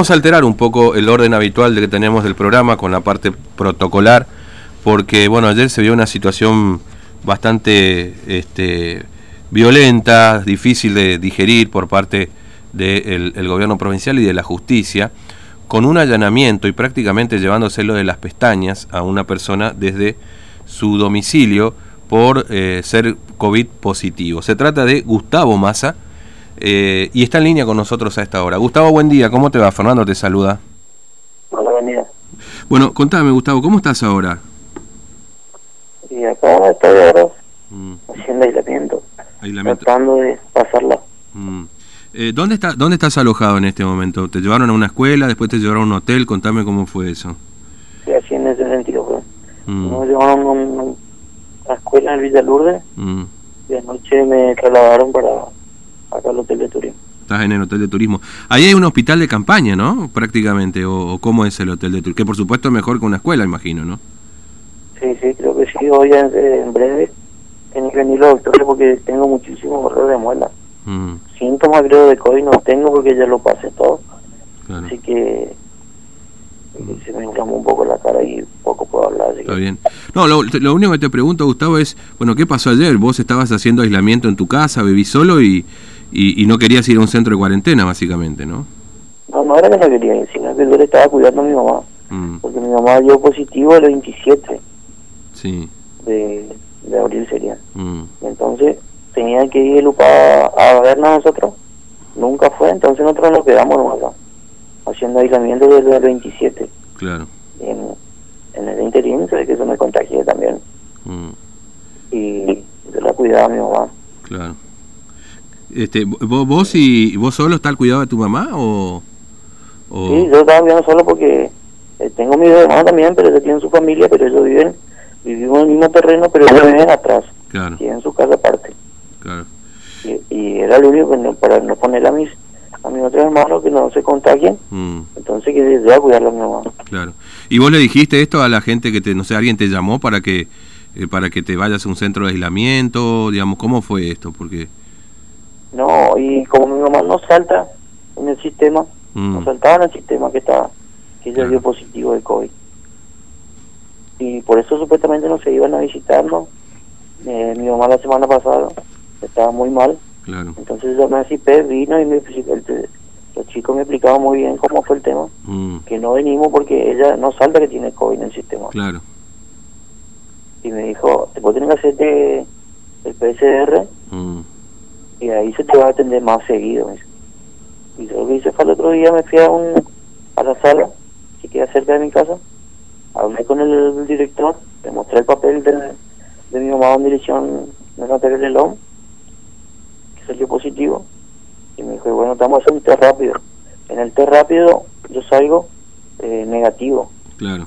vamos a alterar un poco el orden habitual de que tenemos del programa con la parte protocolar, porque bueno, ayer se vio una situación bastante este, violenta, difícil de digerir por parte del gobierno provincial y de la justicia, con un allanamiento y prácticamente llevándoselo de las pestañas a una persona desde su domicilio por eh, ser COVID positivo. Se trata de Gustavo Massa eh, y está en línea con nosotros a esta hora. Gustavo, buen día, ¿cómo te va? Fernando te saluda. Hola, buen día. Bueno, contame Gustavo, ¿cómo estás ahora? Y acá estoy ahora mm. haciendo aislamiento, aislamiento, tratando de pasarla. Mm. Eh, ¿dónde, está, ¿Dónde estás alojado en este momento? ¿Te llevaron a una escuela, después te llevaron a un hotel? Contame cómo fue eso. Sí, así en ese sentido fue. Mm. Nos llevaron a una, escuela en Villa Lourdes mm. y anoche me trasladaron para acá al hotel de turismo. Estás en el hotel de turismo. Ahí hay un hospital de campaña, ¿no? Prácticamente. ¿O, cómo es el hotel de turismo? Que por supuesto es mejor que una escuela, imagino, ¿no? Sí, sí, creo que sí. Hoy en, en breve tienen que venir los doctores porque tengo muchísimos horror de muela. Mm. Síntomas creo de COVID no tengo porque ya lo pasé todo. Así que se me inflamó un poco la cara y poco puedo hablar. Está bien. No, lo, único que te pregunto, Gustavo, es, bueno, ¿qué pasó ayer? Vos estabas haciendo aislamiento en tu casa, vivís solo y, y, no querías ir a un centro de cuarentena, básicamente, ¿no? No, no era que no quería ir, sino que yo le estaba cuidando a mi mamá. Mm. Porque mi mamá dio positivo el 27 sí. de, de abril sería. Mm. Entonces tenía que ir Lupa a vernos a nosotros. Nunca fue, entonces nosotros nos quedamos nomás haciendo aislamiento desde el 27. Claro. En, en el interín se ve que eso me contagié también. Mm. Y yo la cuidaba a mi mamá. Claro. Este, ¿vos, vos y vos solo estás al cuidado de tu mamá o, Sí, yo estaba viviendo solo porque eh, tengo mi hermano también, pero ellos tienen su familia, pero ellos viven, vivimos en el mismo terreno, pero ellos viven atrás. Claro. Tienen su casa aparte. Claro. Y, y era lo único que para no poner a mis a mis otros hermanos que no se contagien, mm. entonces que desea cuidarlo a mi mamá. Claro. ¿Y vos le dijiste esto a la gente que te, no sé, alguien te llamó para que eh, para que te vayas a un centro de aislamiento, digamos, cómo fue esto? Porque No, y como mi mamá no salta en el sistema, no mm. saltaba en el sistema que estaba, que ella dio positivo de COVID. Y por eso supuestamente no se iban a visitarnos. Eh, mi mamá la semana pasada estaba muy mal entonces yo me anticipé, vino y me, el, los chicos me explicaban muy bien cómo fue el tema, mm. que no venimos porque ella no salta que tiene COVID en el sistema. Claro. Y me dijo, te puedo tener que hacerte el PCR. Y ahí se te va a atender más seguido. Y yo lo que hice fue el otro día, me fui a, un, a la sala, que queda cerca de mi casa, hablé con el, director, le mostré el papel de, de mi mamá en dirección de Natalia Lelón salió positivo y me dijo, bueno, estamos a hacer un test rápido. En el test rápido yo salgo eh, negativo. Claro.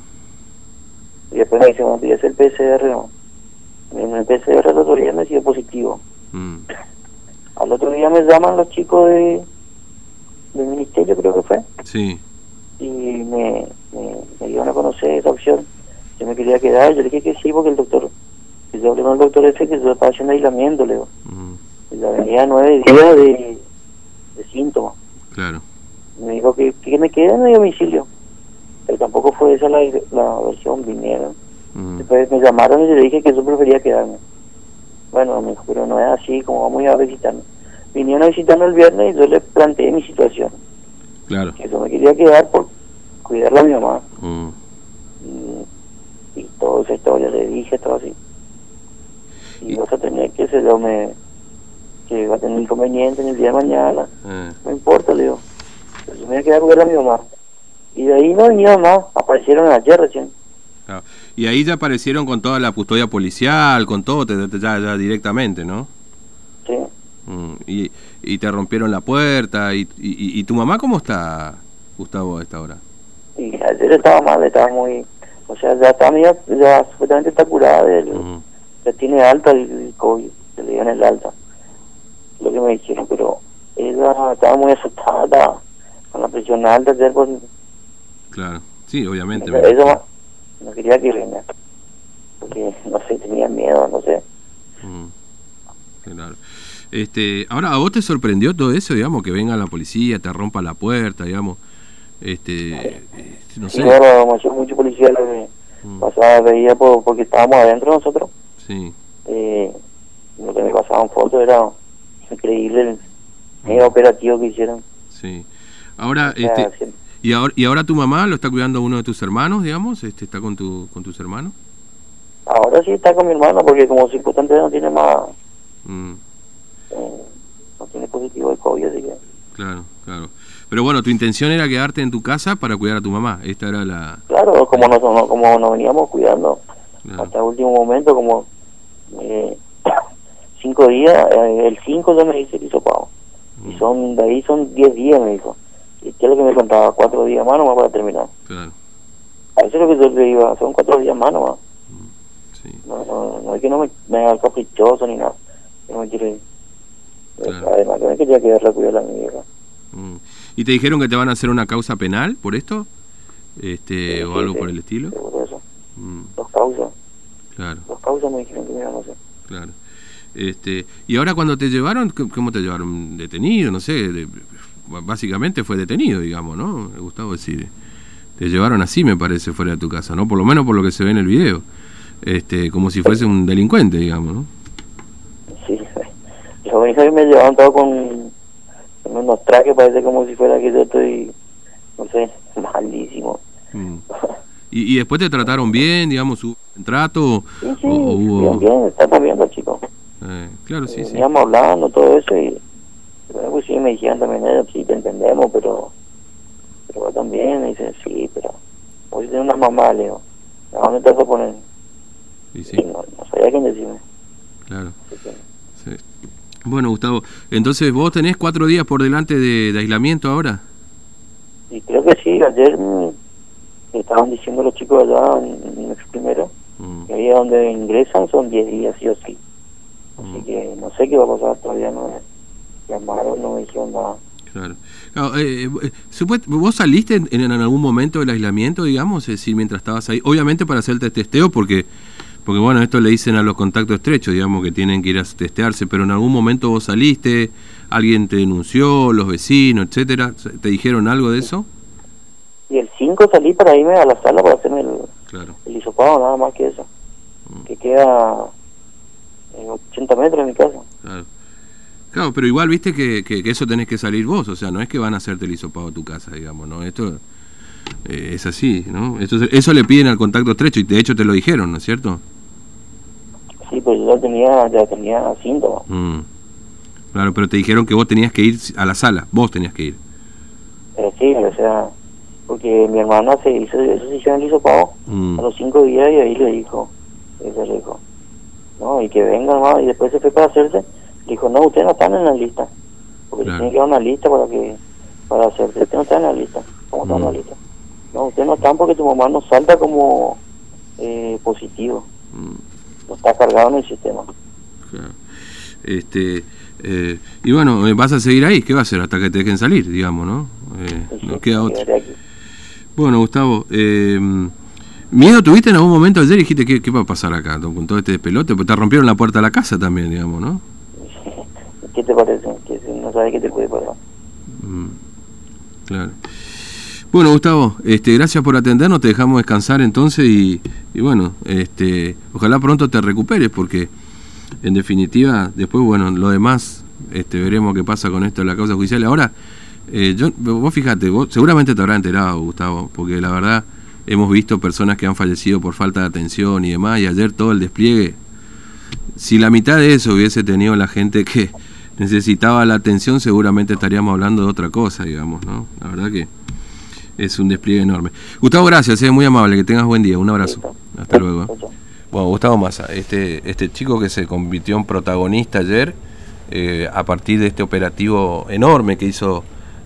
Y después me dice, bueno, es el PCR. En el PCR el otro día me sido positivo. Mm. Al otro día me llaman los chicos de del ministerio, creo que fue. Sí. Y me, me, me dieron a conocer esa opción. Yo me quería quedar, yo le dije que sí, porque el doctor, yo hablé con el doctor ese que yo estaba haciendo aislamiento, le digo. Mm la venía nueve días de, de síntomas. Claro. Me dijo que, que me quedé en mi domicilio. Pero tampoco fue esa la, la versión, vinieron. Después me llamaron y le dije que yo prefería quedarme. Bueno, me dijo, pero no es así, como vamos a ir a visitarme. Vinieron a visitarme el viernes y yo le planteé mi situación. Claro. Que yo me quería quedar por cuidarla a mi mamá. Mm. Y, y toda esa historia le dije, todo así. Y, yo tenía que se lo me que va a tener inconveniente en el día de mañana. Eh. No importa, le digo. Pero me voy a quedar a a mi mamá. Y de ahí no venía más, aparecieron ayer recién. Y ahí ya aparecieron con toda la custodia policial, con todo, ya, ya directamente, ¿no? Sí. Mm, y, y te rompieron la puerta. Y, y, tu mamá cómo está, Gustavo, a esta hora? Y ayer estaba mal, estaba muy... O sea, ya está mía, ya supuestamente está curada, ya tiene alta el, COVID, se le dio en el alta lo que me dijeron, pero ella estaba muy asustada con la presión alta ayer pues, Claro, sí, obviamente. Eso no quería que venga, porque no sé, tenía miedo, no sé. Mm, claro. Este, ahora, ¿a vos te sorprendió todo eso, digamos, que venga la policía, te rompa la puerta, digamos? Este, no sé. mucho policía lo que mm. pasaba, veía porque estábamos adentro nosotros. Sí. Eh, lo que me pasaban fotos era increíble el mega operativo que hicieron. Sí. Ahora, este, ¿y ahora, ¿y ahora tu mamá lo está cuidando uno de tus hermanos, digamos? Este, ¿Está con, tu, con tus hermanos? Ahora sí está con mi hermano, porque como circunstancia no tiene más... Mm. Eh, no tiene positivo de COVID, así que... Claro, claro. Pero bueno, tu intención era quedarte en tu casa para cuidar a tu mamá. Esta era la... Claro, como nos, como nos veníamos cuidando hasta el último momento, como eh, cinco días, eh, el cinco ya me dice que hizo pago. Y mm. son, de ahí son diez días, me dijo. ¿Y qué es lo que me contaba? Cuatro días más nomás para terminar. Claro. A eso es lo que yo le iba, son cuatro días más nomás. Mm, sí. No, no, no es que no me, me haga caprichoso ni nada. No me quiero ir. Además, que me quería quedar la cuidar a mi vieja. Mm. ¿Y te dijeron que te van a hacer una causa penal por esto? este ¿O algo por el estilo? por eso. Dos causas. Claro. Dos causas me dijeron que me iban a hacer. Claro. Este, y ahora cuando te llevaron, ¿cómo te llevaron? ¿Detenido? No sé, básicamente fue detenido, digamos, ¿no? Me gustaba decir, te llevaron así, me parece, fuera de tu casa, ¿no? Por lo menos por lo que se ve en el video, este, como si fuese un delincuente, digamos, ¿no? Sí, los hijos me llevaron todo con, unos trajes, parece como si fuera que yo estoy, no sé, malísimo. Mm. ¿Y, ¿Y, después te trataron bien, digamos, hubo un trato? Sí, sí, bien, bien, estamos viendo, chicos. Eh, claro, sí, sí. Veníamos hablando, todo eso, y pues sí, me dijeron también, eh, sí, te entendemos, pero, pero también, me dicen, sí, pero, hoy tienes una mamá, Leo, ¿a dónde te vas a poner? Sí, sí. no, sabía quién decirme. Claro. Sí. Bueno, Gustavo, entonces vos tenés cuatro días por delante de, aislamiento ahora. Sí, creo que sí, ayer me estaban diciendo los chicos allá en, el primero, mm. que ahí donde ingresan son diez días, sí o sí. Así que no sé qué va a pasar, todavía no me llamaron, no me dijeron nada. Claro. Eh, eh, ¿Vos saliste en, algún momento del aislamiento, digamos? Es decir, mientras estabas ahí, obviamente para hacerte el testeo, porque, porque bueno, esto le dicen a los contactos estrechos, digamos, que tienen que ir a testearse, pero en algún momento vos saliste, alguien te denunció, los vecinos, etcétera, ¿te dijeron algo de eso? Y el 5 salí para irme a la sala para hacerme el, claro. el hisopado, nada más que eso. Mm. Que queda en 80 metros de mi casa. Claro. Claro, pero igual viste que, que, eso tenés que salir vos, o sea, no es que van a hacerte el hisopado a tu casa, digamos, ¿no? Esto eh, es así, ¿no? Esto, eso le piden al contacto estrecho y de hecho te lo dijeron, ¿no es cierto? Sí, pues yo ya tenía, ya tenía síntomas. Mm. Claro, pero te dijeron que vos tenías que ir a la sala, vos tenías que ir. Eh, sí, o sea, porque mi hermana se hizo, eso se hizo el hisopado mm. a los cinco días y ahí le dijo, ese le dijo, no, y que venga más, y después se fue para hacerse, dijo, no, ustedes no están en la lista, porque tiene que dar una lista para que para hacerse, ustedes no están en la lista, ¿cómo están en la mm. lista? No, ustedes no están porque tu mamá no salta como eh, positivo, mm. no está cargado en el sistema. Este, eh, y bueno, eh, vas a seguir ahí, ¿qué va a hacer? Hasta que te dejen salir, digamos, ¿no? Eh, no queda otro. Bueno, Gustavo, eh, ¿Miedo tuviste en algún momento ayer dijiste qué, qué va a pasar acá con todo este pelote? Pues te rompieron la puerta de la casa también, digamos, ¿no? ¿Qué te parece? Que no sabes qué te puede pasar. Mm, claro. Bueno, Gustavo, este, gracias por atendernos, te dejamos descansar entonces y, y, bueno, este, ojalá pronto te recuperes porque en definitiva, después, bueno, lo demás, este, veremos qué pasa con esto de la causa judicial. Ahora, eh, yo, vos fíjate, vos seguramente te habrás enterado, Gustavo, porque la verdad hemos visto personas que han fallecido por falta de atención y demás, y ayer todo el despliegue, si la mitad de eso hubiese tenido la gente que necesitaba la atención, seguramente estaríamos hablando de otra cosa, digamos, ¿no? La verdad que es un despliegue enorme. Gustavo, gracias, es muy amable, que tengas buen día, un abrazo. Hasta luego. Bueno, Gustavo Massa, este, este chico que se convirtió en protagonista ayer, eh, a partir de este operativo enorme que hizo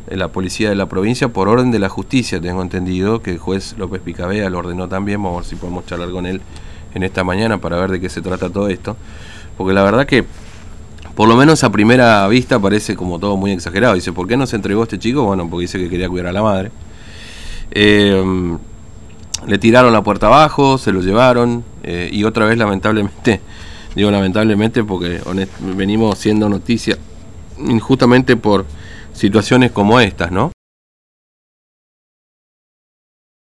la policía de la provincia por orden de la justicia, tengo entendido que el juez López Picabea lo ordenó también, vamos a ver si podemos charlar con él en esta mañana para ver de qué se trata todo esto, porque la verdad que por lo menos a primera vista parece como todo muy exagerado, dice, ¿por qué no se entregó este chico? Bueno, porque dice que quería cuidar a la madre. Eh, le tiraron la puerta abajo, se lo llevaron eh, y otra vez lamentablemente, digo lamentablemente porque venimos siendo noticia injustamente por situaciones como estas, ¿no?